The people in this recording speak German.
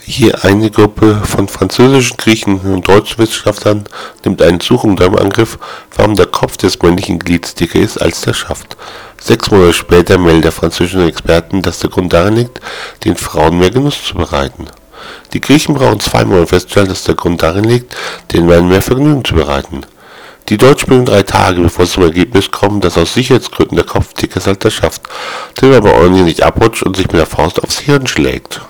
Hier eine Gruppe von französischen, Griechen und deutschen Wissenschaftlern nimmt einen Suchung im Angriff, warum der Kopf des männlichen Glieds dicker ist als der Schaft. Sechs Monate später melden französische Experten, dass der Grund darin liegt, den Frauen mehr Genuss zu bereiten. Die Griechen brauchen zwei Monate, festzustellen, dass der Grund darin liegt, den Männern mehr Vergnügen zu bereiten. Die Deutschen benötigen drei Tage, bevor sie zum Ergebnis kommen, dass aus Sicherheitsgründen der Kopf dicker ist als der Schaft, den aber ordentlich nicht abrutscht und sich mit der Faust aufs Hirn schlägt